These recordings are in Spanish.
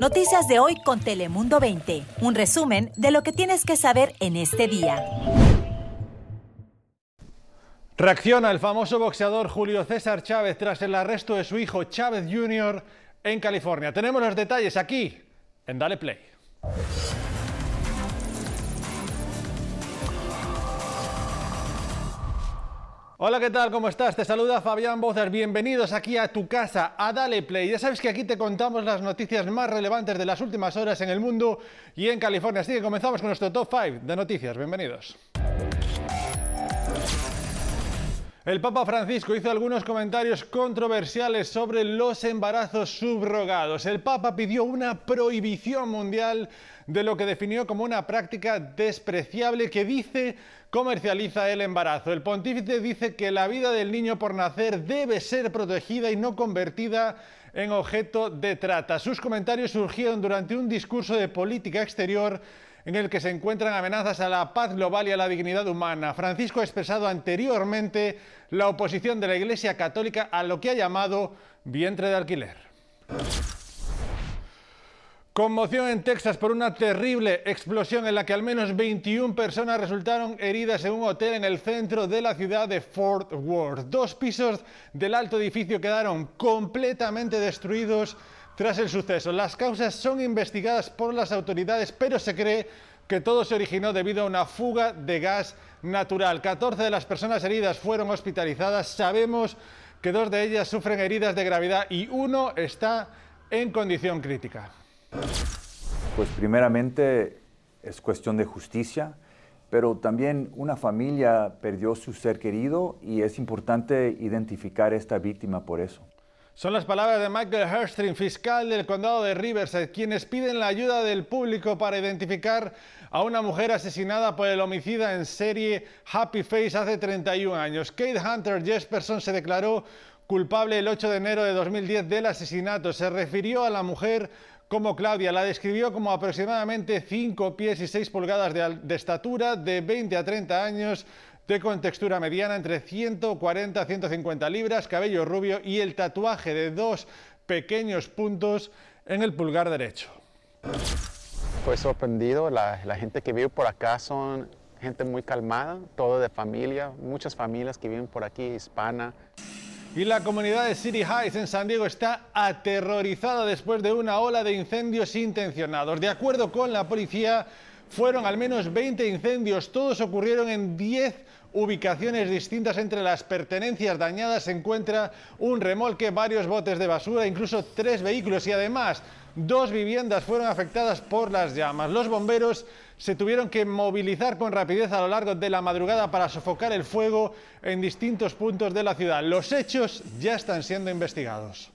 Noticias de hoy con Telemundo 20. Un resumen de lo que tienes que saber en este día. Reacciona el famoso boxeador Julio César Chávez tras el arresto de su hijo Chávez Jr. en California. Tenemos los detalles aquí en Dale Play. Hola, ¿qué tal? ¿Cómo estás? Te saluda Fabián Bozer. Bienvenidos aquí a tu casa, a Dale Play. Ya sabes que aquí te contamos las noticias más relevantes de las últimas horas en el mundo y en California. Así que comenzamos con nuestro top 5 de noticias. Bienvenidos. El Papa Francisco hizo algunos comentarios controversiales sobre los embarazos subrogados. El Papa pidió una prohibición mundial de lo que definió como una práctica despreciable que dice comercializa el embarazo. El pontífice dice que la vida del niño por nacer debe ser protegida y no convertida en objeto de trata. Sus comentarios surgieron durante un discurso de política exterior en el que se encuentran amenazas a la paz global y a la dignidad humana. Francisco ha expresado anteriormente la oposición de la Iglesia Católica a lo que ha llamado vientre de alquiler. Conmoción en Texas por una terrible explosión en la que al menos 21 personas resultaron heridas en un hotel en el centro de la ciudad de Fort Worth. Dos pisos del alto edificio quedaron completamente destruidos tras el suceso. Las causas son investigadas por las autoridades, pero se cree que todo se originó debido a una fuga de gas natural. 14 de las personas heridas fueron hospitalizadas. Sabemos que dos de ellas sufren heridas de gravedad y uno está en condición crítica. Pues primeramente es cuestión de justicia, pero también una familia perdió su ser querido y es importante identificar a esta víctima por eso. Son las palabras de Michael Herstrin, fiscal del condado de Riverside, quienes piden la ayuda del público para identificar a una mujer asesinada por el homicida en serie Happy Face hace 31 años. Kate Hunter Jesperson se declaró culpable el 8 de enero de 2010 del asesinato. Se refirió a la mujer como Claudia, la describió como aproximadamente 5 pies y 6 pulgadas de estatura, de 20 a 30 años, de contextura mediana entre 140 a 150 libras, cabello rubio y el tatuaje de dos pequeños puntos en el pulgar derecho. Fue sorprendido, la, la gente que vive por acá son gente muy calmada, todo de familia, muchas familias que viven por aquí, hispana. Y la comunidad de City Heights en San Diego está aterrorizada después de una ola de incendios intencionados. De acuerdo con la policía, fueron al menos 20 incendios, todos ocurrieron en 10 ubicaciones distintas entre las pertenencias dañadas se encuentra un remolque, varios botes de basura, incluso tres vehículos y además dos viviendas fueron afectadas por las llamas. Los bomberos se tuvieron que movilizar con rapidez a lo largo de la madrugada para sofocar el fuego en distintos puntos de la ciudad. Los hechos ya están siendo investigados.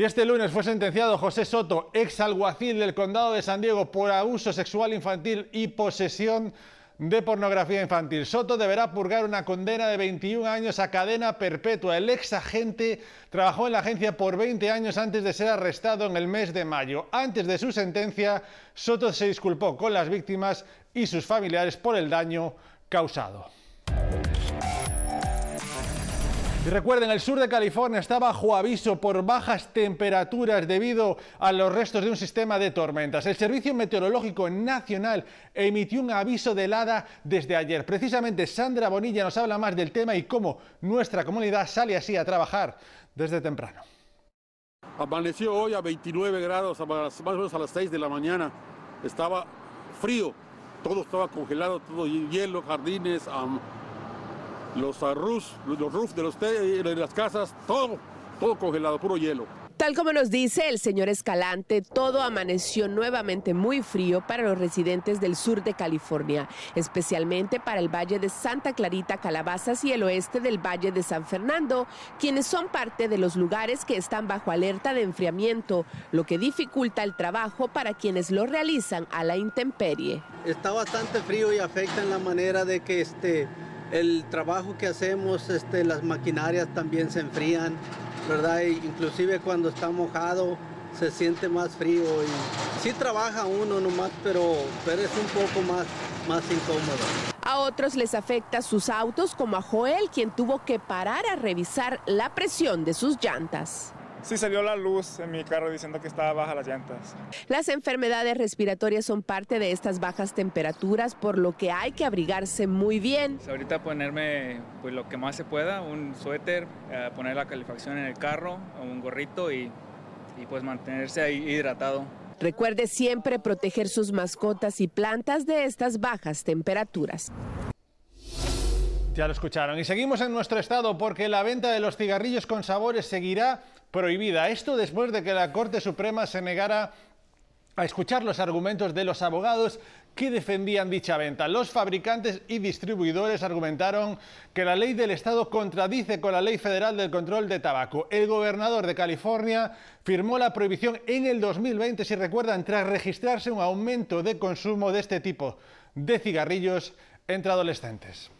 Y este lunes fue sentenciado José Soto, ex alguacil del condado de San Diego, por abuso sexual infantil y posesión de pornografía infantil. Soto deberá purgar una condena de 21 años a cadena perpetua. El ex agente trabajó en la agencia por 20 años antes de ser arrestado en el mes de mayo. Antes de su sentencia, Soto se disculpó con las víctimas y sus familiares por el daño causado. Y recuerden, el sur de California está bajo aviso por bajas temperaturas debido a los restos de un sistema de tormentas. El Servicio Meteorológico Nacional emitió un aviso de helada desde ayer. Precisamente Sandra Bonilla nos habla más del tema y cómo nuestra comunidad sale así a trabajar desde temprano. Amaneció hoy a 29 grados, más o menos a las 6 de la mañana. Estaba frío, todo estaba congelado, todo hielo, jardines, um, los roofs, los roofs de, los de las casas, todo, todo congelado, puro hielo. Tal como nos dice el señor Escalante, todo amaneció nuevamente muy frío para los residentes del sur de California, especialmente para el Valle de Santa Clarita, Calabazas y el oeste del Valle de San Fernando, quienes son parte de los lugares que están bajo alerta de enfriamiento, lo que dificulta el trabajo para quienes lo realizan a la intemperie. Está bastante frío y afecta en la manera de que este el trabajo que hacemos, este, las maquinarias también se enfrían, ¿verdad? inclusive cuando está mojado se siente más frío y sí trabaja uno nomás, pero, pero es un poco más, más incómodo. A otros les afecta sus autos, como a Joel, quien tuvo que parar a revisar la presión de sus llantas. Sí salió la luz en mi carro diciendo que estaba baja las llantas. Las enfermedades respiratorias son parte de estas bajas temperaturas, por lo que hay que abrigarse muy bien. Pues ahorita ponerme pues, lo que más se pueda, un suéter, eh, poner la calefacción en el carro, un gorrito y, y pues mantenerse ahí hidratado. Recuerde siempre proteger sus mascotas y plantas de estas bajas temperaturas. Ya lo escucharon. Y seguimos en nuestro estado porque la venta de los cigarrillos con sabores seguirá prohibida. Esto después de que la Corte Suprema se negara a escuchar los argumentos de los abogados que defendían dicha venta. Los fabricantes y distribuidores argumentaron que la ley del Estado contradice con la ley federal del control de tabaco. El gobernador de California firmó la prohibición en el 2020, si recuerdan, tras registrarse un aumento de consumo de este tipo de cigarrillos entre adolescentes.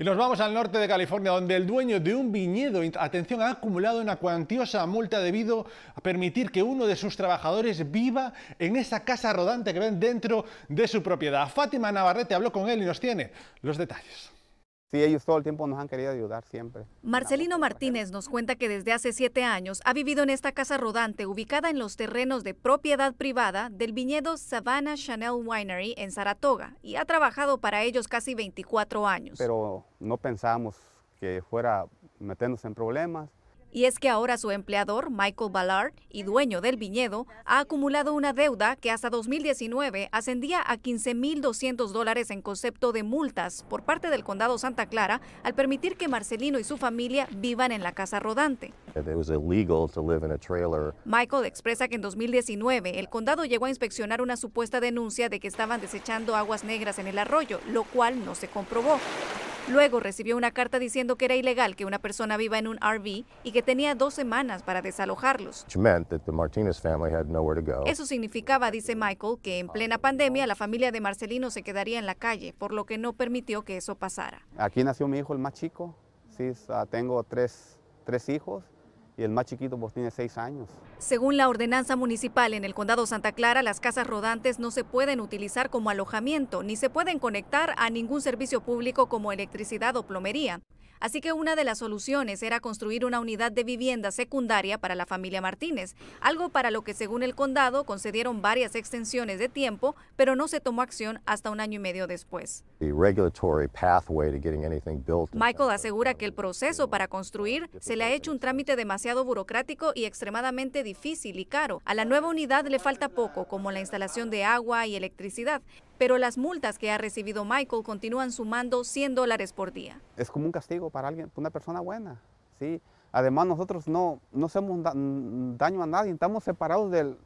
Y nos vamos al norte de California, donde el dueño de un viñedo, atención, ha acumulado una cuantiosa multa debido a permitir que uno de sus trabajadores viva en esa casa rodante que ven dentro de su propiedad. Fátima Navarrete habló con él y nos tiene los detalles. Sí, ellos todo el tiempo nos han querido ayudar siempre. Marcelino Martínez nos cuenta que desde hace siete años ha vivido en esta casa rodante ubicada en los terrenos de propiedad privada del viñedo Savannah Chanel Winery en Saratoga y ha trabajado para ellos casi 24 años. Pero no pensábamos que fuera meternos en problemas y es que ahora su empleador, Michael Ballard, y dueño del viñedo, ha acumulado una deuda que hasta 2019 ascendía a 15.200 dólares en concepto de multas por parte del condado Santa Clara al permitir que Marcelino y su familia vivan en la casa rodante. Michael expresa que en 2019 el condado llegó a inspeccionar una supuesta denuncia de que estaban desechando aguas negras en el arroyo, lo cual no se comprobó. Luego recibió una carta diciendo que era ilegal que una persona viva en un RV y que tenía dos semanas para desalojarlos. Eso significaba, dice Michael, que en plena pandemia la familia de Marcelino se quedaría en la calle, por lo que no permitió que eso pasara. Aquí nació mi hijo, el más chico. Sí, tengo tres, tres hijos y el más chiquito pues tiene seis años. Según la ordenanza municipal en el condado Santa Clara, las casas rodantes no se pueden utilizar como alojamiento ni se pueden conectar a ningún servicio público como electricidad o plomería. Así que una de las soluciones era construir una unidad de vivienda secundaria para la familia Martínez, algo para lo que según el condado concedieron varias extensiones de tiempo, pero no se tomó acción hasta un año y medio después. Michael asegura que el proceso para construir se le ha hecho un trámite demasiado burocrático y extremadamente difícil y caro. A la nueva unidad le falta poco, como la instalación de agua y electricidad, pero las multas que ha recibido Michael continúan sumando 100 dólares por día. Es como un castigo para alguien, una persona buena, ¿sí? Además nosotros no, no hacemos daño a nadie, estamos separados del,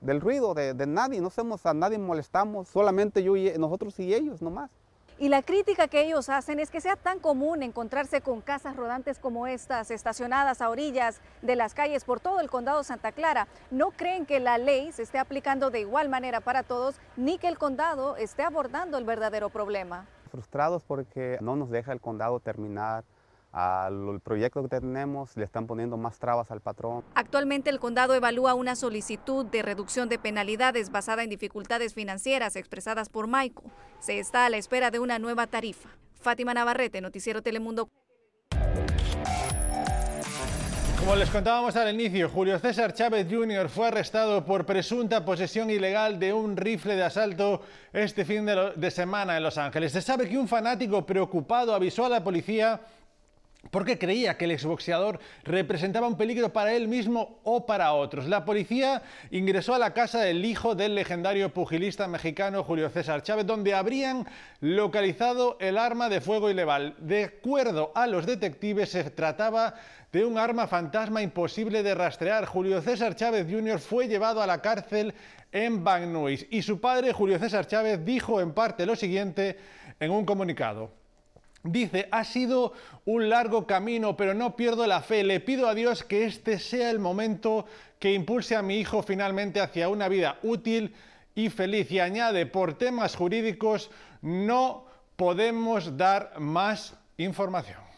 del ruido de, de, nadie, no hacemos a nadie molestamos, solamente yo y nosotros y ellos nomás. Y la crítica que ellos hacen es que sea tan común encontrarse con casas rodantes como estas, estacionadas a orillas de las calles por todo el condado Santa Clara. No creen que la ley se esté aplicando de igual manera para todos, ni que el condado esté abordando el verdadero problema. Frustrados porque no nos deja el condado terminar al proyecto que tenemos le están poniendo más trabas al patrón. Actualmente el condado evalúa una solicitud de reducción de penalidades basada en dificultades financieras expresadas por Michael. Se está a la espera de una nueva tarifa. Fátima Navarrete, Noticiero Telemundo. Como les contábamos al inicio, Julio César Chávez Jr. fue arrestado por presunta posesión ilegal de un rifle de asalto este fin de, de semana en Los Ángeles. Se sabe que un fanático preocupado avisó a la policía porque creía que el exboxeador representaba un peligro para él mismo o para otros. La policía ingresó a la casa del hijo del legendario pugilista mexicano Julio César Chávez, donde habrían localizado el arma de fuego ilegal. De acuerdo a los detectives, se trataba de un arma fantasma imposible de rastrear. Julio César Chávez Jr. fue llevado a la cárcel en Van y su padre, Julio César Chávez, dijo en parte lo siguiente en un comunicado. Dice, ha sido un largo camino, pero no pierdo la fe. Le pido a Dios que este sea el momento que impulse a mi hijo finalmente hacia una vida útil y feliz. Y añade, por temas jurídicos no podemos dar más información.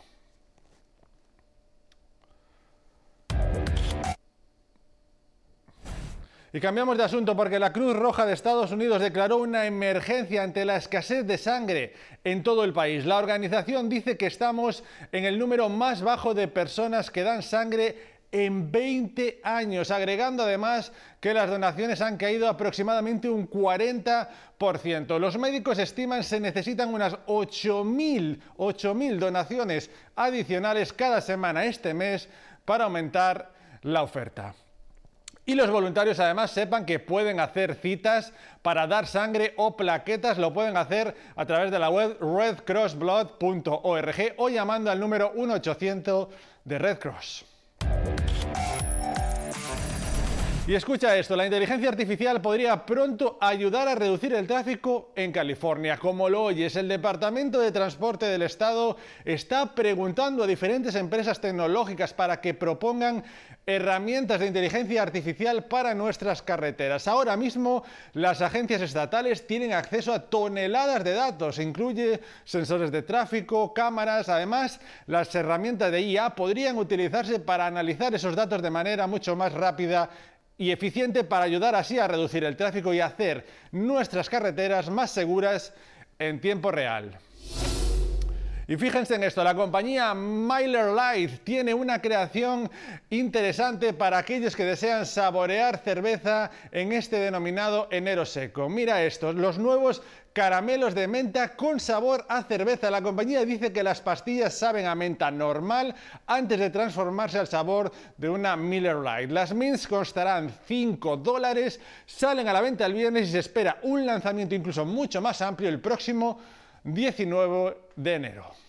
Y cambiamos de asunto porque la Cruz Roja de Estados Unidos declaró una emergencia ante la escasez de sangre en todo el país. La organización dice que estamos en el número más bajo de personas que dan sangre en 20 años, agregando además que las donaciones han caído aproximadamente un 40%. Los médicos estiman se necesitan unas 8.000 donaciones adicionales cada semana este mes para aumentar la oferta. Y los voluntarios además sepan que pueden hacer citas para dar sangre o plaquetas, lo pueden hacer a través de la web redcrossblood.org o llamando al número 1800 de Red Cross. Y escucha esto, la inteligencia artificial podría pronto ayudar a reducir el tráfico en California. Como lo oyes, el Departamento de Transporte del Estado está preguntando a diferentes empresas tecnológicas para que propongan herramientas de inteligencia artificial para nuestras carreteras. Ahora mismo las agencias estatales tienen acceso a toneladas de datos, incluye sensores de tráfico, cámaras, además las herramientas de IA podrían utilizarse para analizar esos datos de manera mucho más rápida y eficiente para ayudar así a reducir el tráfico y hacer nuestras carreteras más seguras en tiempo real. Y fíjense en esto, la compañía Miller Light tiene una creación interesante para aquellos que desean saborear cerveza en este denominado enero seco. Mira esto, los nuevos caramelos de menta con sabor a cerveza. La compañía dice que las pastillas saben a menta normal antes de transformarse al sabor de una Miller Light. Las mints costarán 5 dólares, salen a la venta el viernes y se espera un lanzamiento incluso mucho más amplio el próximo 19 de enero.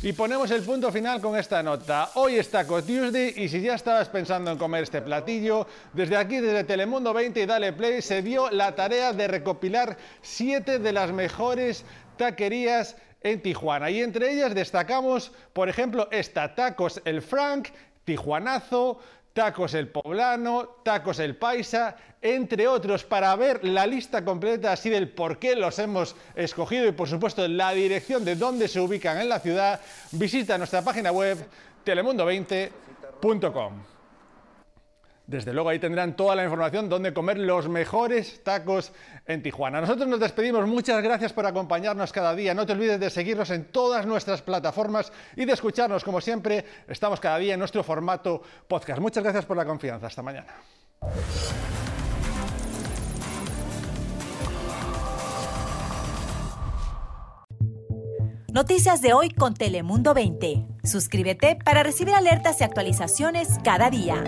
Y ponemos el punto final con esta nota. Hoy es Taco Tuesday y si ya estabas pensando en comer este platillo, desde aquí, desde Telemundo 20 y Dale Play, se dio la tarea de recopilar siete de las mejores taquerías en Tijuana. Y entre ellas destacamos, por ejemplo, esta Tacos El Frank, Tijuanazo, Tacos El Poblano, Tacos El Paisa, entre otros, para ver la lista completa así del por qué los hemos escogido y por supuesto la dirección de dónde se ubican en la ciudad, visita nuestra página web telemundo20.com. Desde luego ahí tendrán toda la información donde comer los mejores tacos en Tijuana. Nosotros nos despedimos, muchas gracias por acompañarnos cada día. No te olvides de seguirnos en todas nuestras plataformas y de escucharnos, como siempre, estamos cada día en nuestro formato podcast. Muchas gracias por la confianza. Hasta mañana. Noticias de hoy con Telemundo 20. Suscríbete para recibir alertas y actualizaciones cada día.